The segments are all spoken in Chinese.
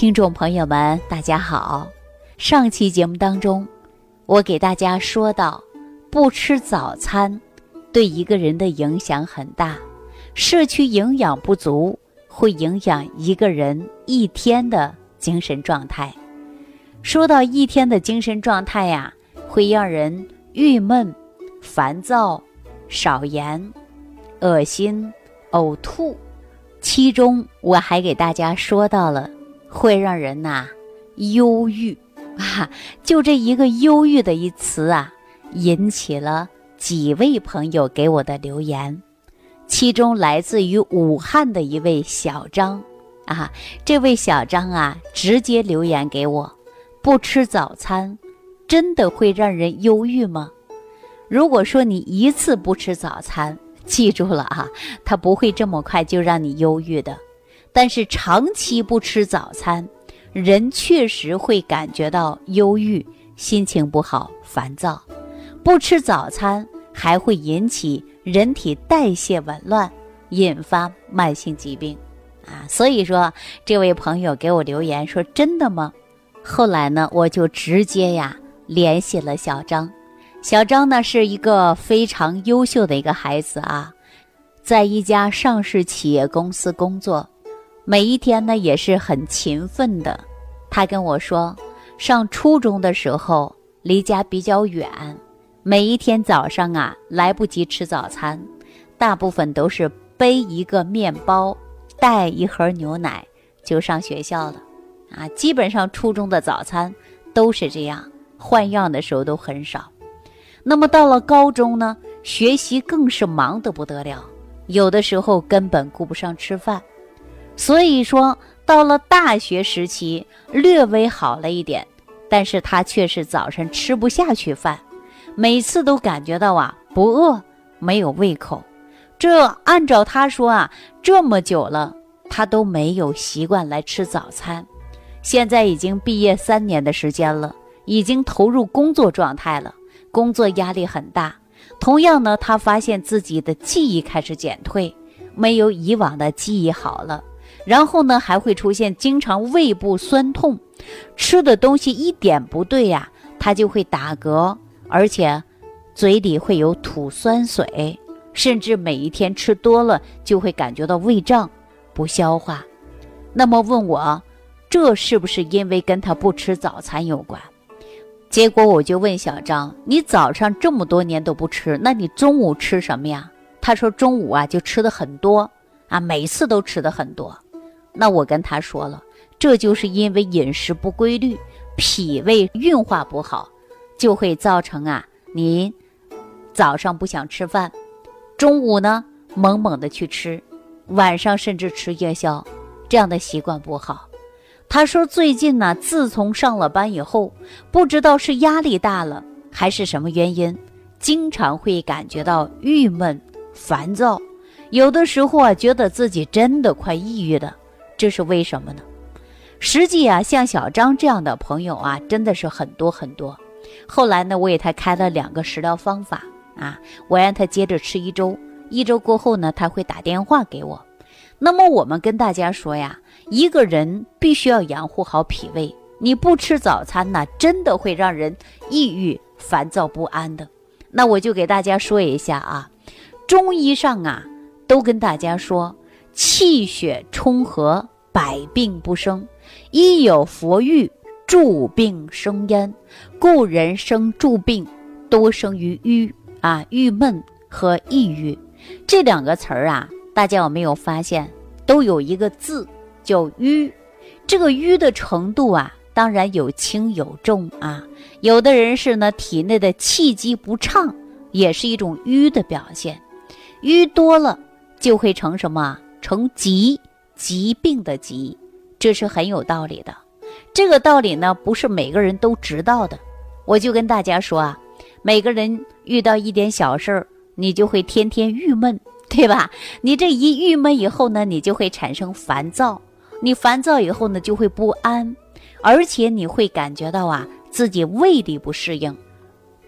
听众朋友们，大家好。上期节目当中，我给大家说到，不吃早餐对一个人的影响很大，摄取营养不足会影响一个人一天的精神状态。说到一天的精神状态呀，会让人郁闷、烦躁、少言、恶心、呕吐。其中我还给大家说到了。会让人呐忧郁 啊，就这一个忧郁的一词啊，引起了几位朋友给我的留言，其中来自于武汉的一位小张啊，这位小张啊，直接留言给我：不吃早餐真的会让人忧郁吗？如果说你一次不吃早餐，记住了啊，他不会这么快就让你忧郁的。但是长期不吃早餐，人确实会感觉到忧郁、心情不好、烦躁。不吃早餐还会引起人体代谢紊乱，引发慢性疾病。啊，所以说这位朋友给我留言说：“真的吗？”后来呢，我就直接呀联系了小张。小张呢是一个非常优秀的一个孩子啊，在一家上市企业公司工作。每一天呢也是很勤奋的，他跟我说，上初中的时候离家比较远，每一天早上啊来不及吃早餐，大部分都是背一个面包，带一盒牛奶就上学校了，啊，基本上初中的早餐都是这样，换样的时候都很少。那么到了高中呢，学习更是忙得不得了，有的时候根本顾不上吃饭。所以说，到了大学时期，略微好了一点，但是他却是早晨吃不下去饭，每次都感觉到啊不饿，没有胃口。这按照他说啊，这么久了，他都没有习惯来吃早餐。现在已经毕业三年的时间了，已经投入工作状态了，工作压力很大。同样呢，他发现自己的记忆开始减退，没有以往的记忆好了。然后呢，还会出现经常胃部酸痛，吃的东西一点不对呀，他就会打嗝，而且嘴里会有吐酸水，甚至每一天吃多了就会感觉到胃胀、不消化。那么问我，这是不是因为跟他不吃早餐有关？结果我就问小张：“你早上这么多年都不吃，那你中午吃什么呀？”他说：“中午啊，就吃的很多啊，每次都吃的很多。”那我跟他说了，这就是因为饮食不规律，脾胃运化不好，就会造成啊，您早上不想吃饭，中午呢猛猛的去吃，晚上甚至吃夜宵，这样的习惯不好。他说最近呢，自从上了班以后，不知道是压力大了还是什么原因，经常会感觉到郁闷、烦躁，有的时候啊，觉得自己真的快抑郁了。这是为什么呢？实际啊，像小张这样的朋友啊，真的是很多很多。后来呢，我给他开了两个食疗方法啊，我让他接着吃一周，一周过后呢，他会打电话给我。那么我们跟大家说呀，一个人必须要养护好脾胃，你不吃早餐呢，真的会让人抑郁、烦躁不安的。那我就给大家说一下啊，中医上啊，都跟大家说。气血充和，百病不生；一有佛欲，助病生焉。故人生助病，多生于郁啊、郁闷和抑郁这两个词儿啊。大家有没有发现，都有一个字叫郁？这个郁的程度啊，当然有轻有重啊。有的人是呢，体内的气机不畅，也是一种郁的表现。郁多了，就会成什么？成疾，疾病的疾，这是很有道理的。这个道理呢，不是每个人都知道的。我就跟大家说啊，每个人遇到一点小事儿，你就会天天郁闷，对吧？你这一郁闷以后呢，你就会产生烦躁，你烦躁以后呢，就会不安，而且你会感觉到啊，自己胃里不适应。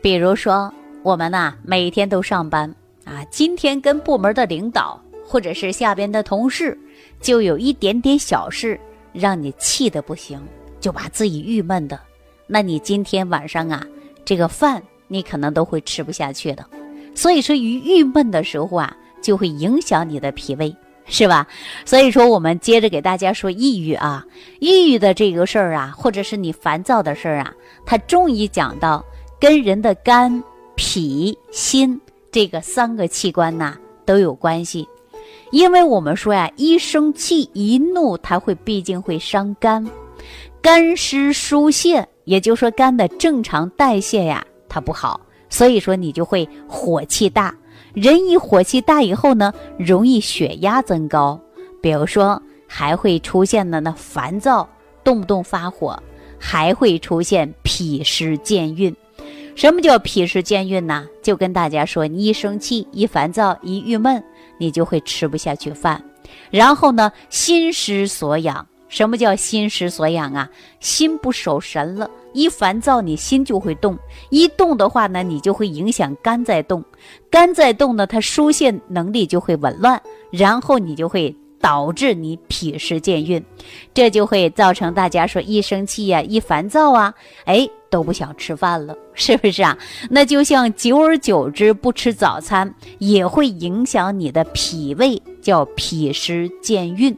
比如说，我们呐，每天都上班啊，今天跟部门的领导。或者是下边的同事，就有一点点小事，让你气的不行，就把自己郁闷的，那你今天晚上啊，这个饭你可能都会吃不下去的。所以说，于郁闷的时候啊，就会影响你的脾胃，是吧？所以说，我们接着给大家说抑郁啊，抑郁的这个事儿啊，或者是你烦躁的事儿啊，它中医讲到跟人的肝、脾、心这个三个器官呐都有关系，因为我们说呀，一生气一怒，它会毕竟会伤肝，肝湿疏泄，也就是说肝的正常代谢呀，它不好。所以说你就会火气大，人一火气大以后呢，容易血压增高，比如说还会出现的那烦躁，动不动发火，还会出现脾湿健运。什么叫脾湿健运呢？就跟大家说，你一生气、一烦躁、一郁闷，你就会吃不下去饭，然后呢，心失所养。什么叫心失所养啊？心不守神了。一烦躁，你心就会动；一动的话呢，你就会影响肝在动。肝在动呢，它疏泄能力就会紊乱，然后你就会导致你脾湿健运，这就会造成大家说一生气呀、一烦躁啊，哎，都不想吃饭了，是不是啊？那就像久而久之不吃早餐，也会影响你的脾胃，叫脾湿健运。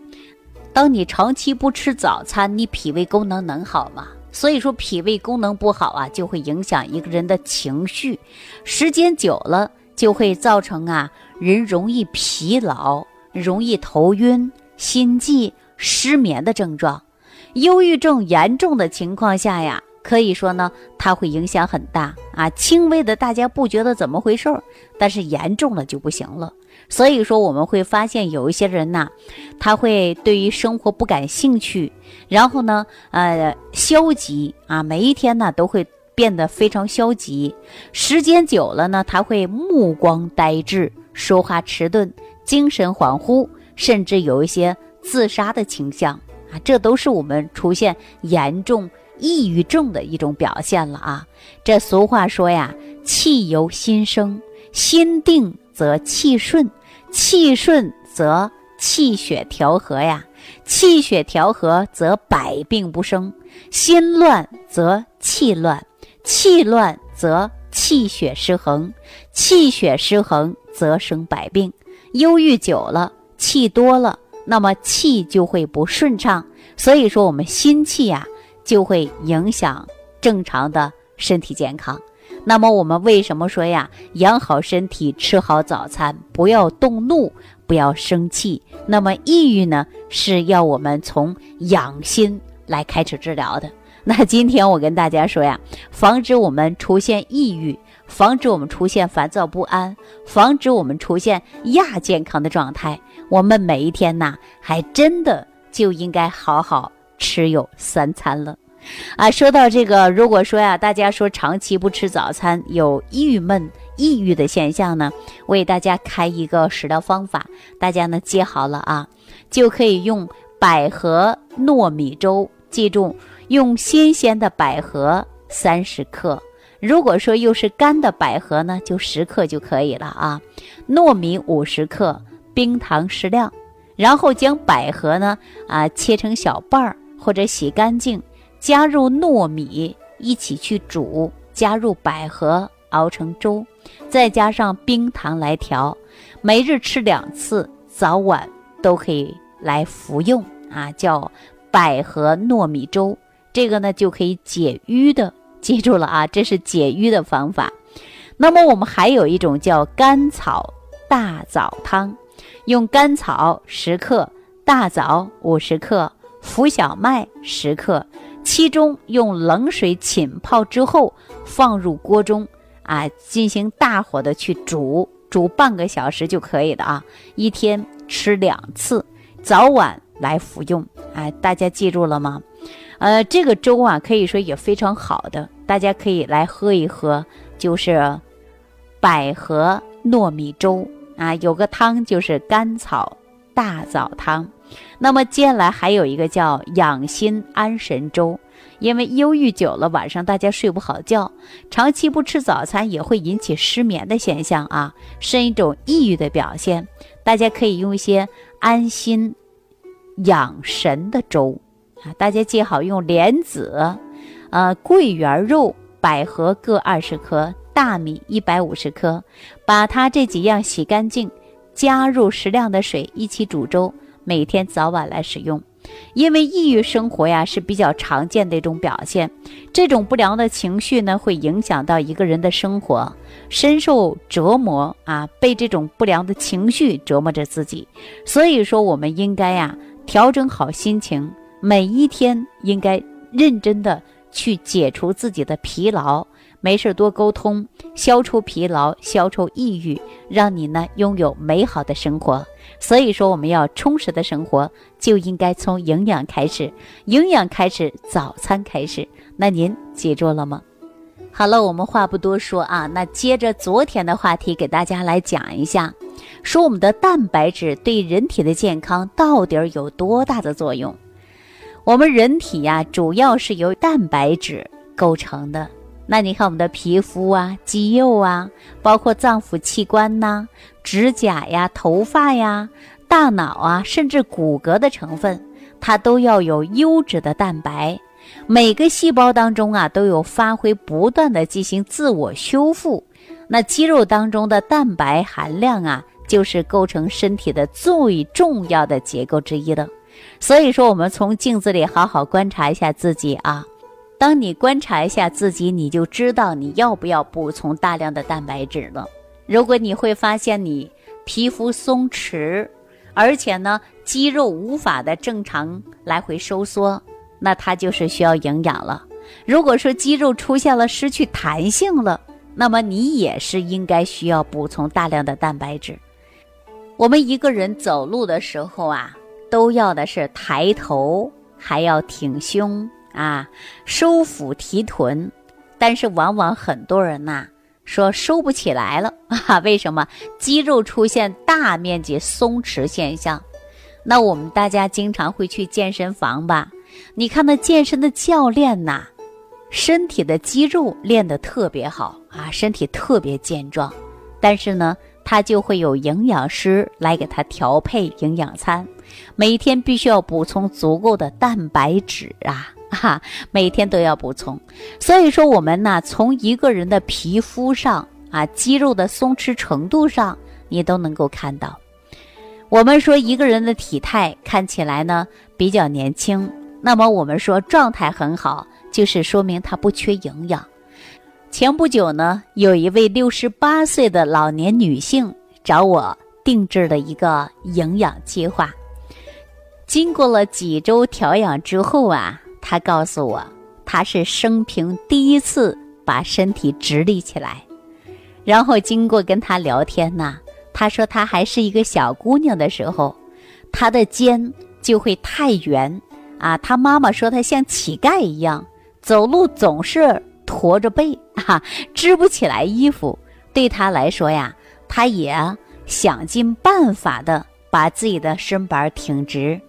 当你长期不吃早餐，你脾胃功能能好吗？所以说，脾胃功能不好啊，就会影响一个人的情绪，时间久了就会造成啊，人容易疲劳、容易头晕、心悸、失眠的症状。忧郁症严重的情况下呀。可以说呢，它会影响很大啊。轻微的大家不觉得怎么回事儿，但是严重了就不行了。所以说我们会发现有一些人呐，他会对于生活不感兴趣，然后呢，呃，消极啊，每一天呢都会变得非常消极。时间久了呢，他会目光呆滞，说话迟钝，精神恍惚，甚至有一些自杀的倾向啊。这都是我们出现严重。抑郁症的一种表现了啊！这俗话说呀，气由心生，心定则气顺，气顺则气血调和呀，气血调和则百病不生；心乱则气乱，气乱则气血失衡，气血失衡则生百病。忧郁久了，气多了，那么气就会不顺畅。所以说，我们心气呀。就会影响正常的身体健康。那么我们为什么说呀，养好身体，吃好早餐，不要动怒，不要生气？那么抑郁呢，是要我们从养心来开始治疗的。那今天我跟大家说呀，防止我们出现抑郁，防止我们出现烦躁不安，防止我们出现亚健康的状态，我们每一天呐，还真的就应该好好。吃有三餐了，啊，说到这个，如果说呀，大家说长期不吃早餐有郁闷、抑郁的现象呢，我给大家开一个食疗方法，大家呢记好了啊，就可以用百合糯米粥，记住用新鲜的百合三十克，如果说又是干的百合呢，就十克就可以了啊，糯米五十克，冰糖适量，然后将百合呢啊切成小瓣儿。或者洗干净，加入糯米一起去煮，加入百合熬成粥，再加上冰糖来调，每日吃两次，早晚都可以来服用啊，叫百合糯米粥。这个呢就可以解瘀的，记住了啊，这是解瘀的方法。那么我们还有一种叫甘草大枣汤，用甘草十克，大枣五十克。浮小麦十克，其中用冷水浸泡之后放入锅中，啊，进行大火的去煮，煮半个小时就可以了啊。一天吃两次，早晚来服用。哎，大家记住了吗？呃，这个粥啊，可以说也非常好的，大家可以来喝一喝，就是百合糯米粥啊。有个汤就是甘草大枣汤。那么接下来还有一个叫养心安神粥，因为忧郁久了，晚上大家睡不好觉，长期不吃早餐也会引起失眠的现象啊，是一种抑郁的表现。大家可以用一些安心养神的粥啊，大家记好，用莲子、呃桂圆肉、百合各二十克，大米一百五十克，把它这几样洗干净，加入适量的水一起煮粥，每天早晚来使用。因为抑郁生活呀是比较常见的一种表现，这种不良的情绪呢会影响到一个人的生活，深受折磨啊，被这种不良的情绪折磨着自己。所以说，我们应该呀调整好心情，每一天应该认真的去解除自己的疲劳。没事多沟通，消除疲劳，消除抑郁，让你呢拥有美好的生活。所以说，我们要充实的生活，就应该从营养开始，营养开始，早餐开始。那您记住了吗？好了，我们话不多说啊，那接着昨天的话题，给大家来讲一下，说我们的蛋白质对人体的健康到底有多大的作用？我们人体呀，主要是由蛋白质构成的。那你看我们的皮肤啊、肌肉啊，包括脏腑器官呐、指甲呀、头发呀、大脑啊，甚至骨骼的成分，它都要有优质的蛋白。每个细胞当中啊，都有发挥不断的进行自我修复。那肌肉当中的蛋白含量啊，就是构成身体的最重要的结构之一了。所以说，我们从镜子里好好观察一下自己啊。当你观察一下自己，你就知道你要不要补充大量的蛋白质了。如果你会发现你皮肤松弛，而且呢肌肉无法的正常来回收缩，那它就是需要营养了。如果说肌肉出现了失去弹性了，那么你也是应该需要补充大量的蛋白质。我们一个人走路的时候啊，都要的是抬头，还要挺胸。啊，收腹提臀，但是往往很多人呐说收不起来了啊？为什么？肌肉出现大面积松弛现象。那我们大家经常会去健身房吧？你看那健身的教练呐，身体的肌肉练得特别好啊，身体特别健壮，但是呢，他就会有营养师来给他调配营养餐，每天必须 要补充足够的蛋白质啊。哈，每天都要补充，所以说我们呢，从一个人的皮肤上啊，肌肉的松弛程度上，你都能够看到。我们说一个人的体态看起来呢比较年轻，那么我们说状态很好，就是说明他不缺营养。前不久呢，有一位六十八岁的老年女性找我定制了一个营养计划，经过了几周调养之后啊。她告诉我，她是生平第一次把身体直立起来，然后经过跟她聊天呐，她说她还是一个小姑娘的时候，她的肩就会太圆啊，她妈妈说她像乞丐一样，走路总是驼着背啊，织 不起来衣服。对他来说呀，他也想尽办法的把自己的身板挺直，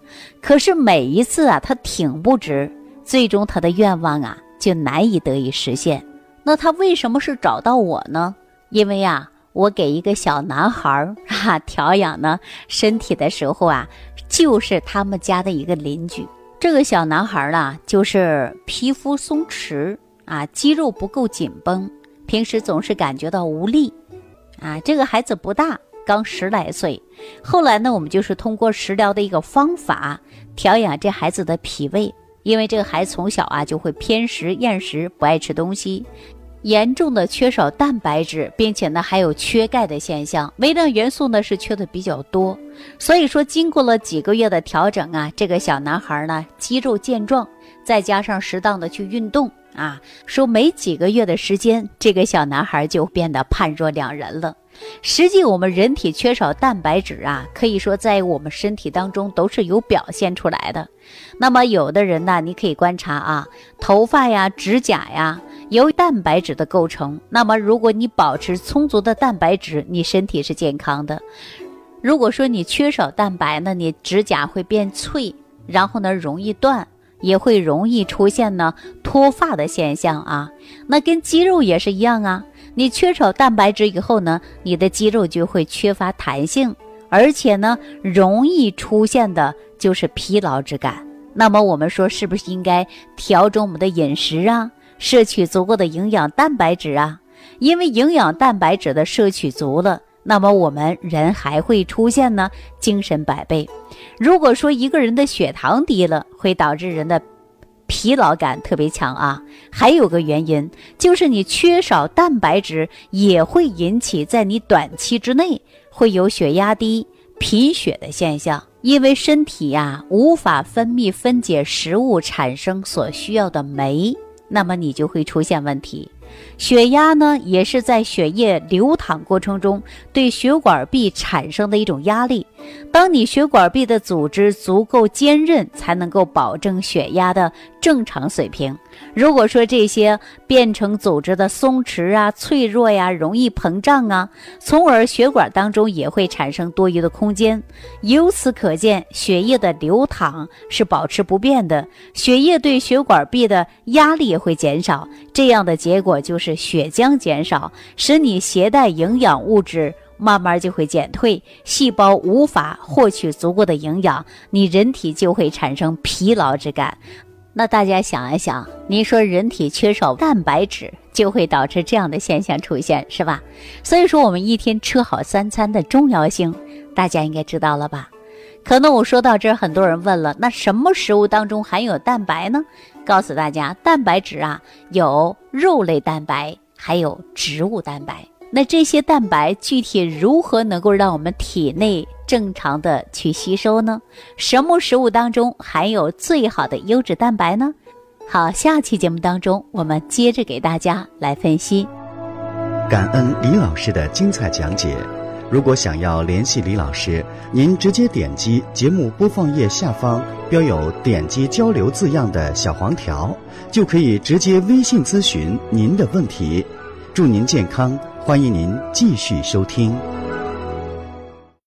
可是每一次啊，他挺不直。最终，他的愿望啊就难以得以实现。那他为什么是找到我呢？因为啊，我给一个小男孩儿啊 调养呢身体的时候啊，就是他们家的一个邻居。这个小男孩儿呢，就是皮肤松弛啊，肌肉不够紧绷，平时总是感觉到无力啊。这个孩子不大，刚十来岁。后来呢，我们就是通过食疗的一个方法调养这孩子的脾胃。因为这个孩子从小啊就会偏食厌食，不爱吃东西，严重的缺少蛋白质，并且呢还有缺钙的现象，微量元素呢是缺的比较多。所以说，经过了几个月的调整啊，这个小男孩呢肌肉健壮，再加上适当的去运动啊，说没几个月的时间，这个小男孩就变得判若两人了。实际我们人体缺少蛋白质啊，可以说在我们身体当中都是有表现出来的。那么有的人呢，你可以观察啊，头发呀、指甲呀，由蛋白质的构成。那么如果你保持充足的蛋白质，你身体是健康的。如果说你缺少蛋白呢，你指甲会变脆，然后呢容易断，也会容易出现呢脱发的现象啊。那跟肌肉也是一样啊。你缺少蛋白质以后呢，你的肌肉就会缺乏弹性，而且呢，容易出现的就是疲劳之感。那么我们说是不是应该调整我们的饮食啊，摄取足够的营养蛋白质啊？因为营养蛋白质的摄取足了，那么我们人还会出现呢精神百倍。如果说一个人的血糖低了，会导致人的疲劳感特别强啊。还有个原因就是你缺少蛋白质，也会引起在你短期之内会有血压低、贫血的现象。因为身体呀无法分泌分解食物产生所需要的酶，那么你就会出现问题。血压呢，也是在血液流淌过程中对血管壁产生的一种压力。当你血管壁的组织足够坚韧，才能够保证血压的正常水平。如果说这些变成组织的松弛啊、脆弱呀、容易膨胀啊，从而血管当中也会产生多余的空间。由此可见，血液的流淌是保持不变的，血液对血管壁的压力也会减少。这样的结果就是血浆减少，使你携带营养物质。慢慢就会减退，细胞无法获取足够的营养，你人体就会产生疲劳之感。那大家想一想，你说人体缺少蛋白质，就会导致这样的现象出现，是吧？所以说，我们一天吃好三餐的重要性，大家应该知道了吧？可能我说到这儿，很多人问了，那什么食物当中含有蛋白呢？告诉大家，蛋白质啊，有肉类蛋白，还有植物蛋白。那这些蛋白具体如何能够让我们体内正常的去吸收呢？什么食物当中含有最好的优质蛋白呢？好，下期节目当中我们接着给大家来分析。感恩李老师的精彩讲解。如果想要联系李老师，您直接点击节目播放页下方标有“点击交流”字样的小黄条，就可以直接微信咨询您的问题。祝您健康。欢迎您继续收听。